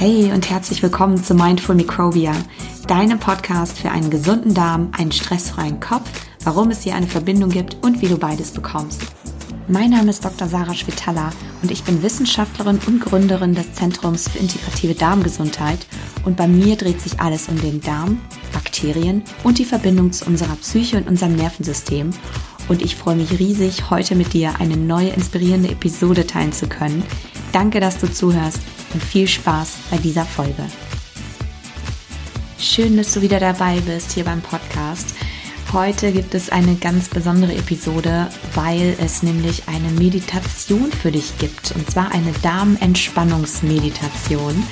Hey und herzlich willkommen zu Mindful Microbia, deinem Podcast für einen gesunden Darm, einen stressfreien Kopf, warum es hier eine Verbindung gibt und wie du beides bekommst. Mein Name ist Dr. Sarah Schwitala und ich bin Wissenschaftlerin und Gründerin des Zentrums für integrative Darmgesundheit und bei mir dreht sich alles um den Darm, Bakterien und die Verbindung zu unserer Psyche und unserem Nervensystem und ich freue mich riesig, heute mit dir eine neue inspirierende Episode teilen zu können. Danke, dass du zuhörst und viel Spaß bei dieser Folge. Schön, dass du wieder dabei bist hier beim Podcast. Heute gibt es eine ganz besondere Episode, weil es nämlich eine Meditation für dich gibt. Und zwar eine Darmentspannungsmeditation.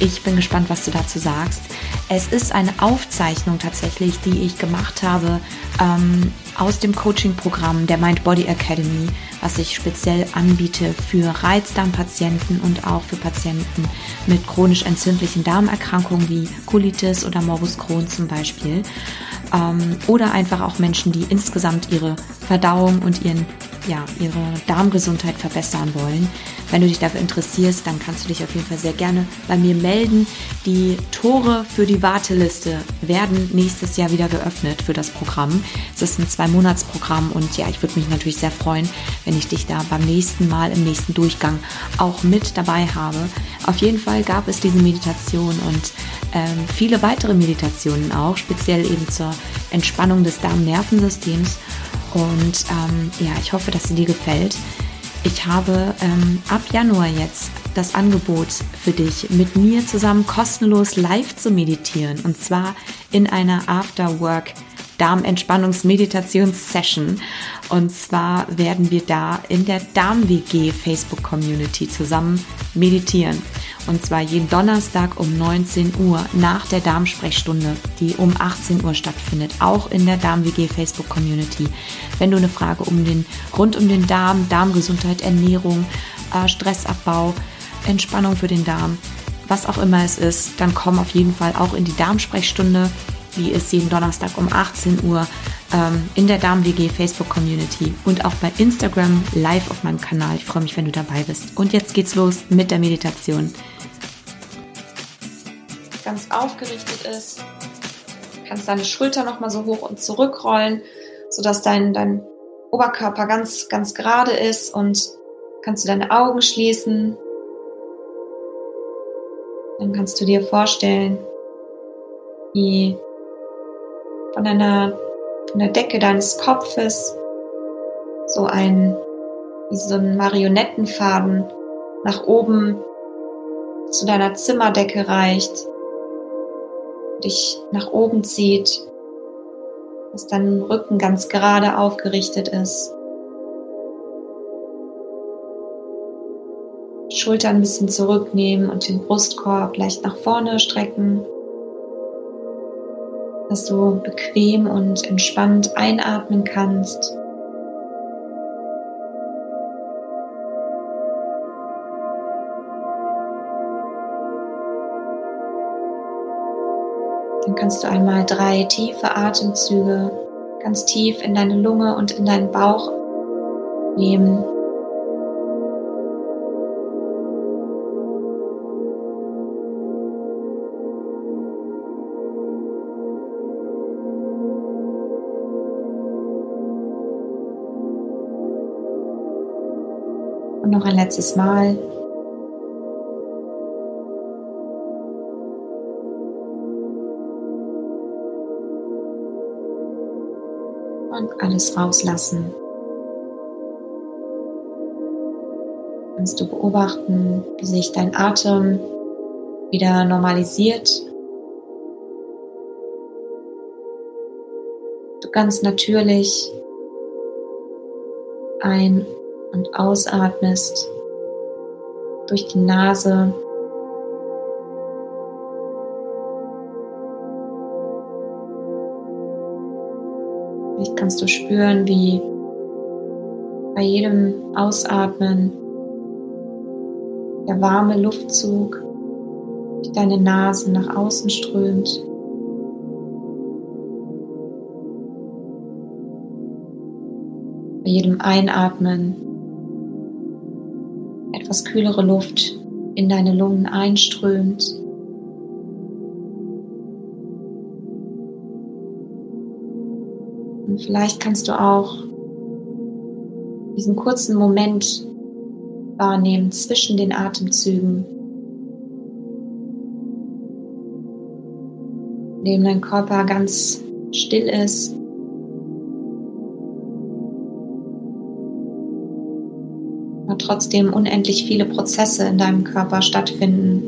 Ich bin gespannt, was du dazu sagst. Es ist eine Aufzeichnung tatsächlich, die ich gemacht habe ähm, aus dem Coaching-Programm der Mind Body Academy, was ich speziell anbiete für Reizdarmpatienten und auch für Patienten mit chronisch entzündlichen Darmerkrankungen wie Colitis oder Morbus Crohn zum Beispiel ähm, oder einfach auch Menschen, die insgesamt ihre Verdauung und ihren, ja, ihre Darmgesundheit verbessern wollen. Wenn du dich dafür interessierst, dann kannst du dich auf jeden Fall sehr gerne bei mir melden. Die Tore für die Warteliste werden nächstes Jahr wieder geöffnet für das Programm. Es ist ein Zwei-Monats-Programm und ja, ich würde mich natürlich sehr freuen, wenn ich dich da beim nächsten Mal im nächsten Durchgang auch mit dabei habe. Auf jeden Fall gab es diese Meditation und ähm, viele weitere Meditationen auch, speziell eben zur Entspannung des Darmnervensystems. Und ähm, ja, ich hoffe, dass sie dir gefällt. Ich habe ähm, ab Januar jetzt das Angebot für dich, mit mir zusammen kostenlos live zu meditieren. Und zwar in einer After-Work Darmentspannungsmeditations-Session. Und zwar werden wir da in der Darm-WG Facebook-Community zusammen meditieren. Und zwar jeden Donnerstag um 19 Uhr nach der Darmsprechstunde, die um 18 Uhr stattfindet, auch in der Darm-WG Facebook-Community. Wenn du eine Frage um den, rund um den Darm, Darmgesundheit, Ernährung, äh, Stressabbau, Entspannung für den Darm, was auch immer es ist, dann komm auf jeden Fall auch in die Darmsprechstunde. Die ist jeden Donnerstag um 18 Uhr ähm, in der Darm-WG Facebook-Community und auch bei Instagram live auf meinem Kanal. Ich freue mich, wenn du dabei bist. Und jetzt geht's los mit der Meditation. Ganz aufgerichtet ist. Kannst deine Schulter nochmal so hoch und zurück rollen, sodass dein, dein Oberkörper ganz, ganz gerade ist und kannst du deine Augen schließen. Dann kannst du dir vorstellen, wie von einer von der Decke deines Kopfes so ein, wie so ein Marionettenfaden nach oben zu deiner Zimmerdecke reicht, dich nach oben zieht, dass dein Rücken ganz gerade aufgerichtet ist. Schultern ein bisschen zurücknehmen und den Brustkorb leicht nach vorne strecken dass du bequem und entspannt einatmen kannst. Dann kannst du einmal drei tiefe Atemzüge ganz tief in deine Lunge und in deinen Bauch nehmen. Und noch ein letztes Mal. Und alles rauslassen. Kannst du beobachten, wie sich dein Atem wieder normalisiert. Du ganz natürlich ein und ausatmest durch die Nase. Vielleicht kannst du spüren, wie bei jedem Ausatmen der warme Luftzug durch deine Nase nach außen strömt. Bei jedem Einatmen etwas kühlere Luft in deine Lungen einströmt. Und vielleicht kannst du auch diesen kurzen Moment wahrnehmen zwischen den Atemzügen, in dem dein Körper ganz still ist. Trotzdem unendlich viele Prozesse in deinem Körper stattfinden,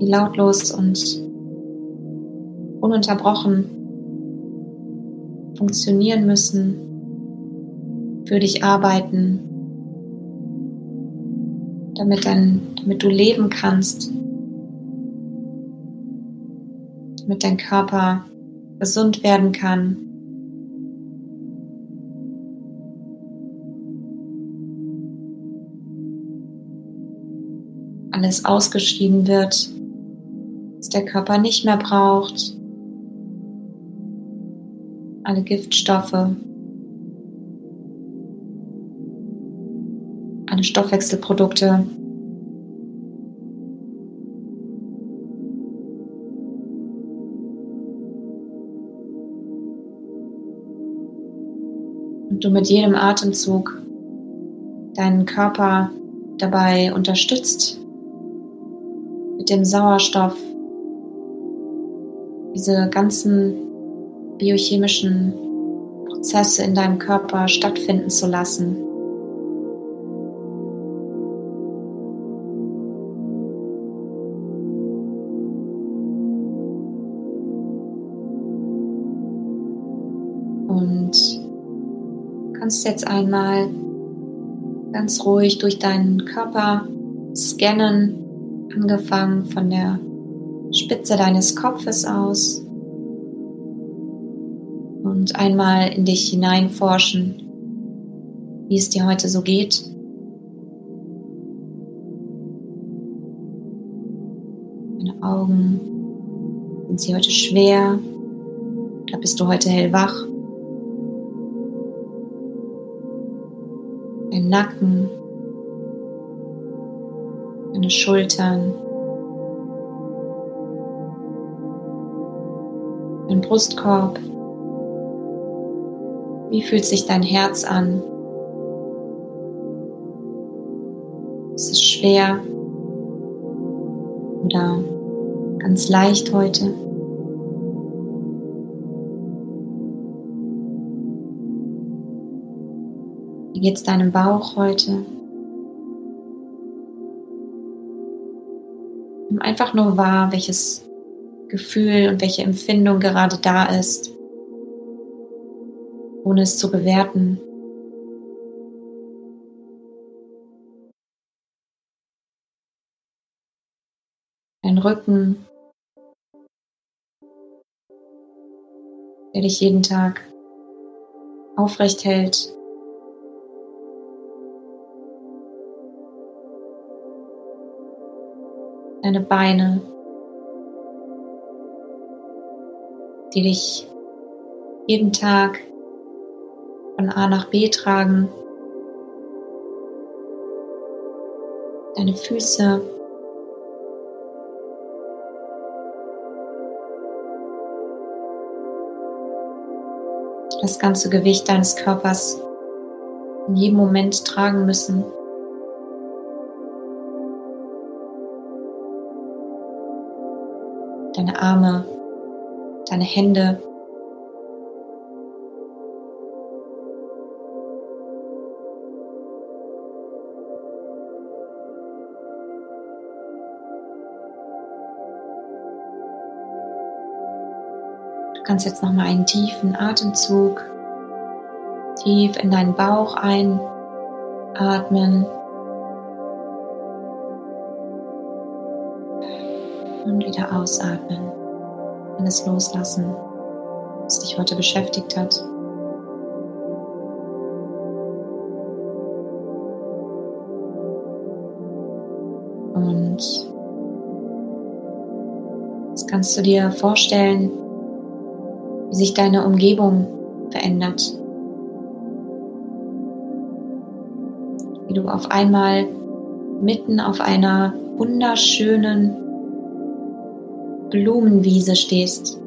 die lautlos und ununterbrochen funktionieren müssen, für dich arbeiten, damit, dann, damit du leben kannst, damit dein Körper gesund werden kann. Alles ausgeschieden wird, was der Körper nicht mehr braucht. Alle Giftstoffe, alle Stoffwechselprodukte, du mit jedem Atemzug deinen Körper dabei unterstützt, mit dem Sauerstoff diese ganzen biochemischen Prozesse in deinem Körper stattfinden zu lassen. kannst jetzt einmal ganz ruhig durch deinen Körper scannen, angefangen von der Spitze deines Kopfes aus und einmal in dich hineinforschen, wie es dir heute so geht. Deine Augen, sind sie heute schwer? Oder bist du heute hellwach? dein Nacken, deine Schultern, dein Brustkorb. Wie fühlt sich dein Herz an? Ist es schwer oder ganz leicht heute? Wie geht es deinem Bauch heute? Einfach nur wahr, welches Gefühl und welche Empfindung gerade da ist, ohne es zu bewerten. Dein Rücken, der dich jeden Tag aufrecht hält. Deine Beine, die dich jeden Tag von A nach B tragen, deine Füße, das ganze Gewicht deines Körpers in jedem Moment tragen müssen. Deine Arme, deine Hände. Du kannst jetzt noch mal einen tiefen Atemzug tief in deinen Bauch einatmen. Wieder ausatmen. Alles loslassen, was dich heute beschäftigt hat. Und jetzt kannst du dir vorstellen, wie sich deine Umgebung verändert. wie du auf einmal mitten auf einer wunderschönen Blumenwiese stehst.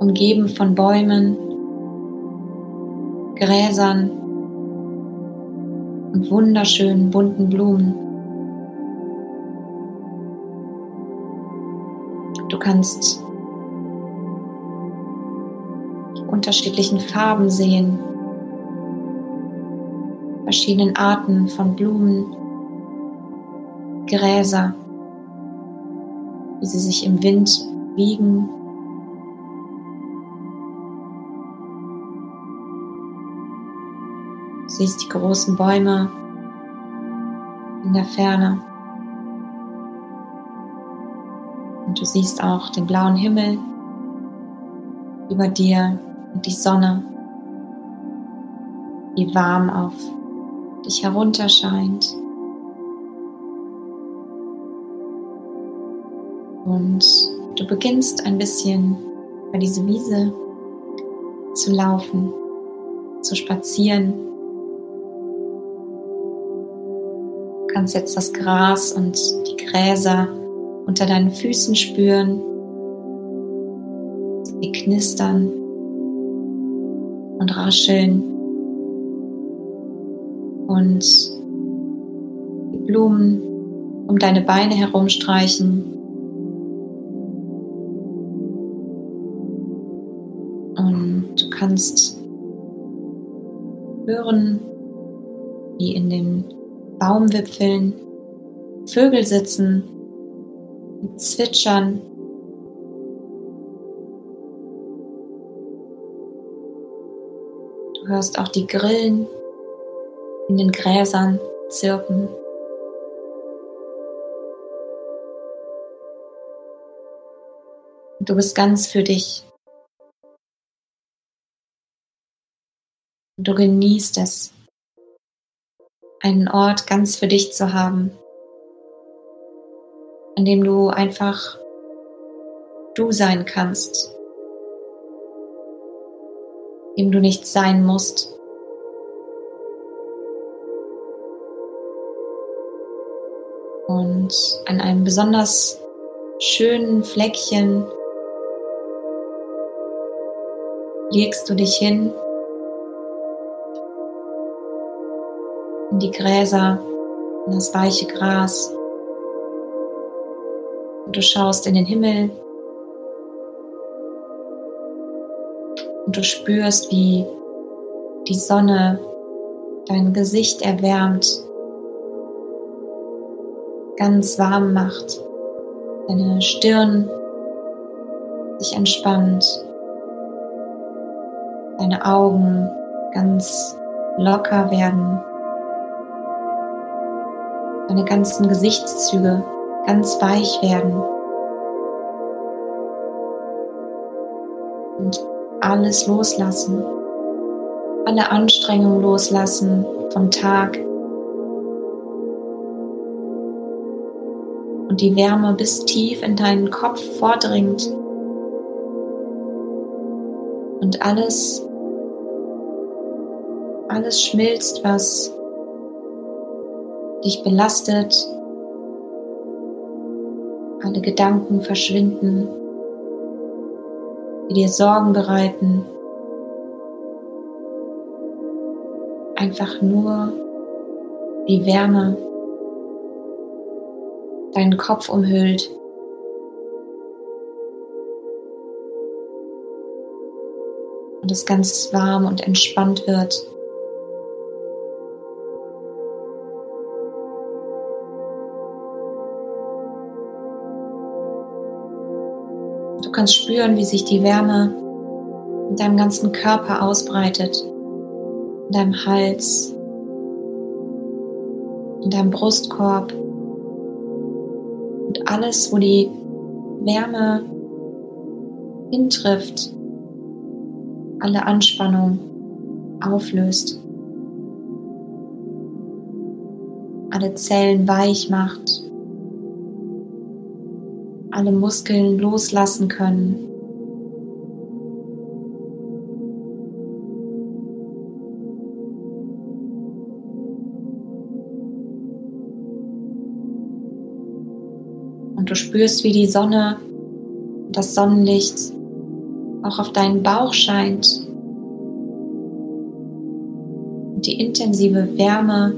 Umgeben von Bäumen, Gräsern und wunderschönen bunten Blumen. Du kannst die unterschiedlichen Farben sehen, verschiedenen Arten von Blumen, Gräser, wie sie sich im Wind wiegen. Du siehst die großen Bäume in der Ferne. Und du siehst auch den blauen Himmel über dir und die Sonne, die warm auf dich herunterscheint. Und du beginnst ein bisschen über diese Wiese zu laufen, zu spazieren. Du kannst jetzt das Gras und die Gräser unter deinen Füßen spüren. Sie knistern und rascheln und die Blumen um deine Beine herumstreichen. Kannst hören, wie in den Baumwipfeln Vögel sitzen und zwitschern. Du hörst auch die Grillen in den Gräsern zirpen. Du bist ganz für dich. Du genießt es, einen Ort ganz für dich zu haben, an dem du einfach du sein kannst, dem du nicht sein musst. Und an einem besonders schönen Fleckchen legst du dich hin die Gräser, in das weiche Gras. Und du schaust in den Himmel und du spürst, wie die Sonne dein Gesicht erwärmt ganz warm macht, deine Stirn sich entspannt, deine Augen ganz locker werden, deine ganzen Gesichtszüge ganz weich werden. Und alles loslassen, alle Anstrengungen loslassen vom Tag, und die Wärme bis tief in deinen Kopf vordringt. Und alles, alles schmilzt, was dich belastet, alle Gedanken verschwinden, die dir Sorgen bereiten, einfach nur die Wärme deinen Kopf umhüllt. Und es ganz warm und entspannt wird. Kannst spüren, wie sich die Wärme in deinem ganzen Körper ausbreitet, in deinem Hals, in deinem Brustkorb, und alles, wo die Wärme hintrifft, alle Anspannung auflöst, alle Zellen weich macht, alle Muskeln loslassen können. Und du spürst, wie die Sonne, das Sonnenlicht auch auf deinen Bauch scheint. Und die intensive Wärme,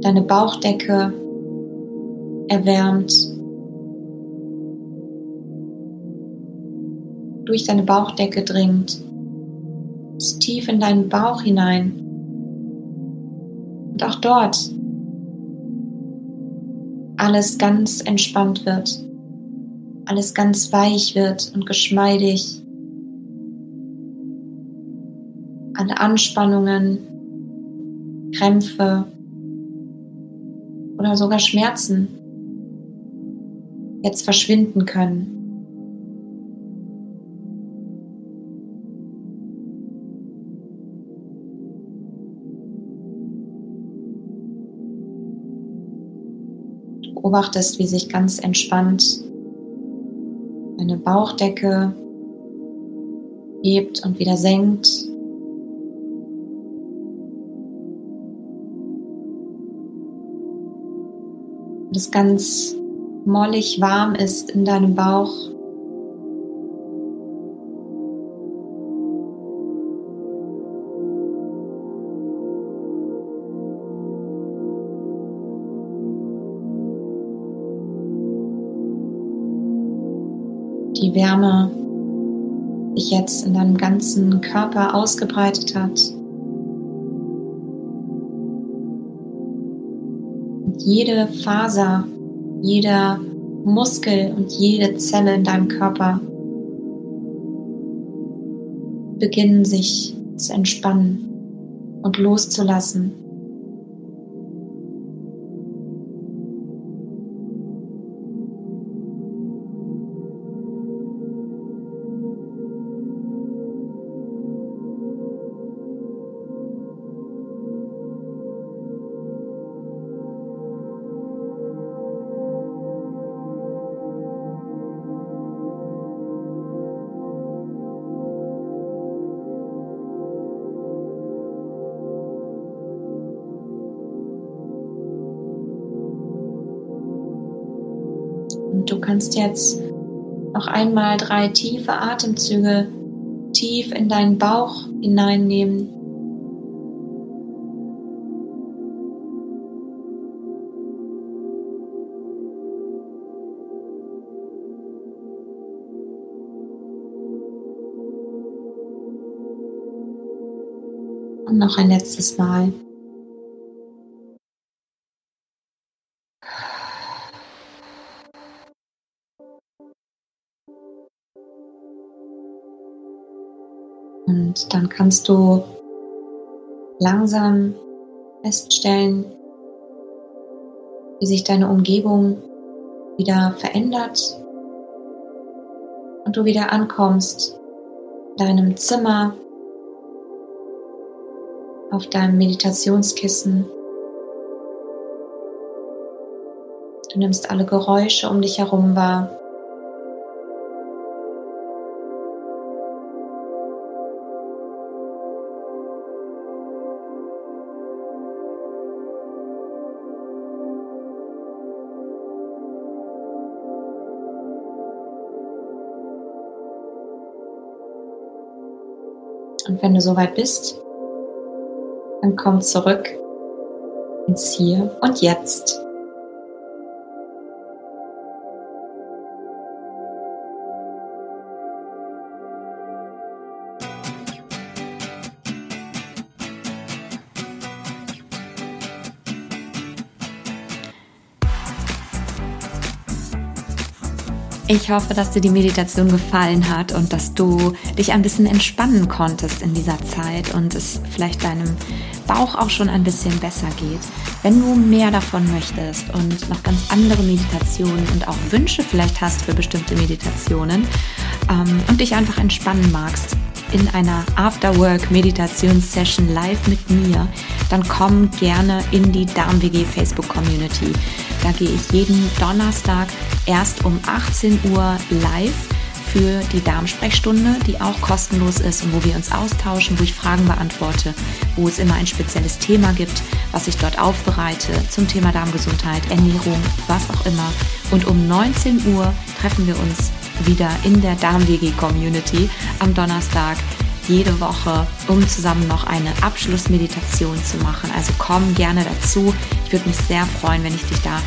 deine Bauchdecke erwärmt Durch deine Bauchdecke dringt, bis tief in deinen Bauch hinein. Und auch dort alles ganz entspannt wird, alles ganz weich wird und geschmeidig. Alle Anspannungen, Krämpfe oder sogar Schmerzen jetzt verschwinden können. Beobachtest, wie sich ganz entspannt deine Bauchdecke hebt und wieder senkt. Und es ganz mollig warm ist in deinem Bauch. Die Wärme sich jetzt in deinem ganzen Körper ausgebreitet hat. Und jede Faser jeder Muskel und jede Zelle in deinem Körper beginnen sich zu entspannen und loszulassen. Kannst jetzt noch einmal drei tiefe Atemzüge tief in deinen Bauch hineinnehmen. Und noch ein letztes Mal. Kannst du langsam feststellen, wie sich deine Umgebung wieder verändert und du wieder ankommst in deinem Zimmer, auf deinem Meditationskissen. Du nimmst alle Geräusche um dich herum wahr. Und wenn du soweit bist, dann komm zurück ins Hier und Jetzt. Ich hoffe, dass dir die Meditation gefallen hat und dass du dich ein bisschen entspannen konntest in dieser Zeit und es vielleicht deinem Bauch auch schon ein bisschen besser geht. Wenn du mehr davon möchtest und noch ganz andere Meditationen und auch Wünsche vielleicht hast für bestimmte Meditationen ähm, und dich einfach entspannen magst, in einer Afterwork-Meditationssession live mit mir, dann komm gerne in die Darm-WG Facebook-Community. Da gehe ich jeden Donnerstag erst um 18 Uhr live für die Darmsprechstunde, die auch kostenlos ist und wo wir uns austauschen, wo ich Fragen beantworte, wo es immer ein spezielles Thema gibt, was ich dort aufbereite zum Thema Darmgesundheit, Ernährung, was auch immer. Und um 19 Uhr treffen wir uns wieder in der Darm-WG-Community am Donnerstag jede Woche, um zusammen noch eine Abschlussmeditation zu machen. Also komm gerne dazu. Ich würde mich sehr freuen, wenn ich dich da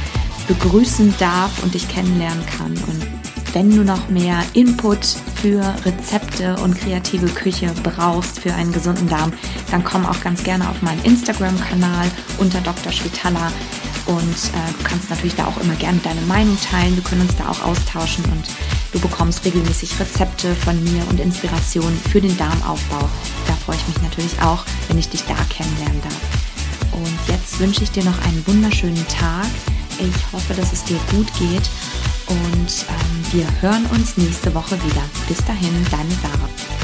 begrüßen darf und dich kennenlernen kann. Und wenn du noch mehr Input für Rezepte und kreative Küche brauchst für einen gesunden Darm, dann komm auch ganz gerne auf meinen Instagram-Kanal unter Dr. Schwitala. Und äh, du kannst natürlich da auch immer gerne deine Meinung teilen. Wir können uns da auch austauschen und du bekommst regelmäßig Rezepte von mir und Inspirationen für den Darmaufbau. Da freue ich mich natürlich auch, wenn ich dich da kennenlernen darf. Und jetzt wünsche ich dir noch einen wunderschönen Tag. Ich hoffe, dass es dir gut geht und ähm, wir hören uns nächste Woche wieder. Bis dahin, deine Sarah.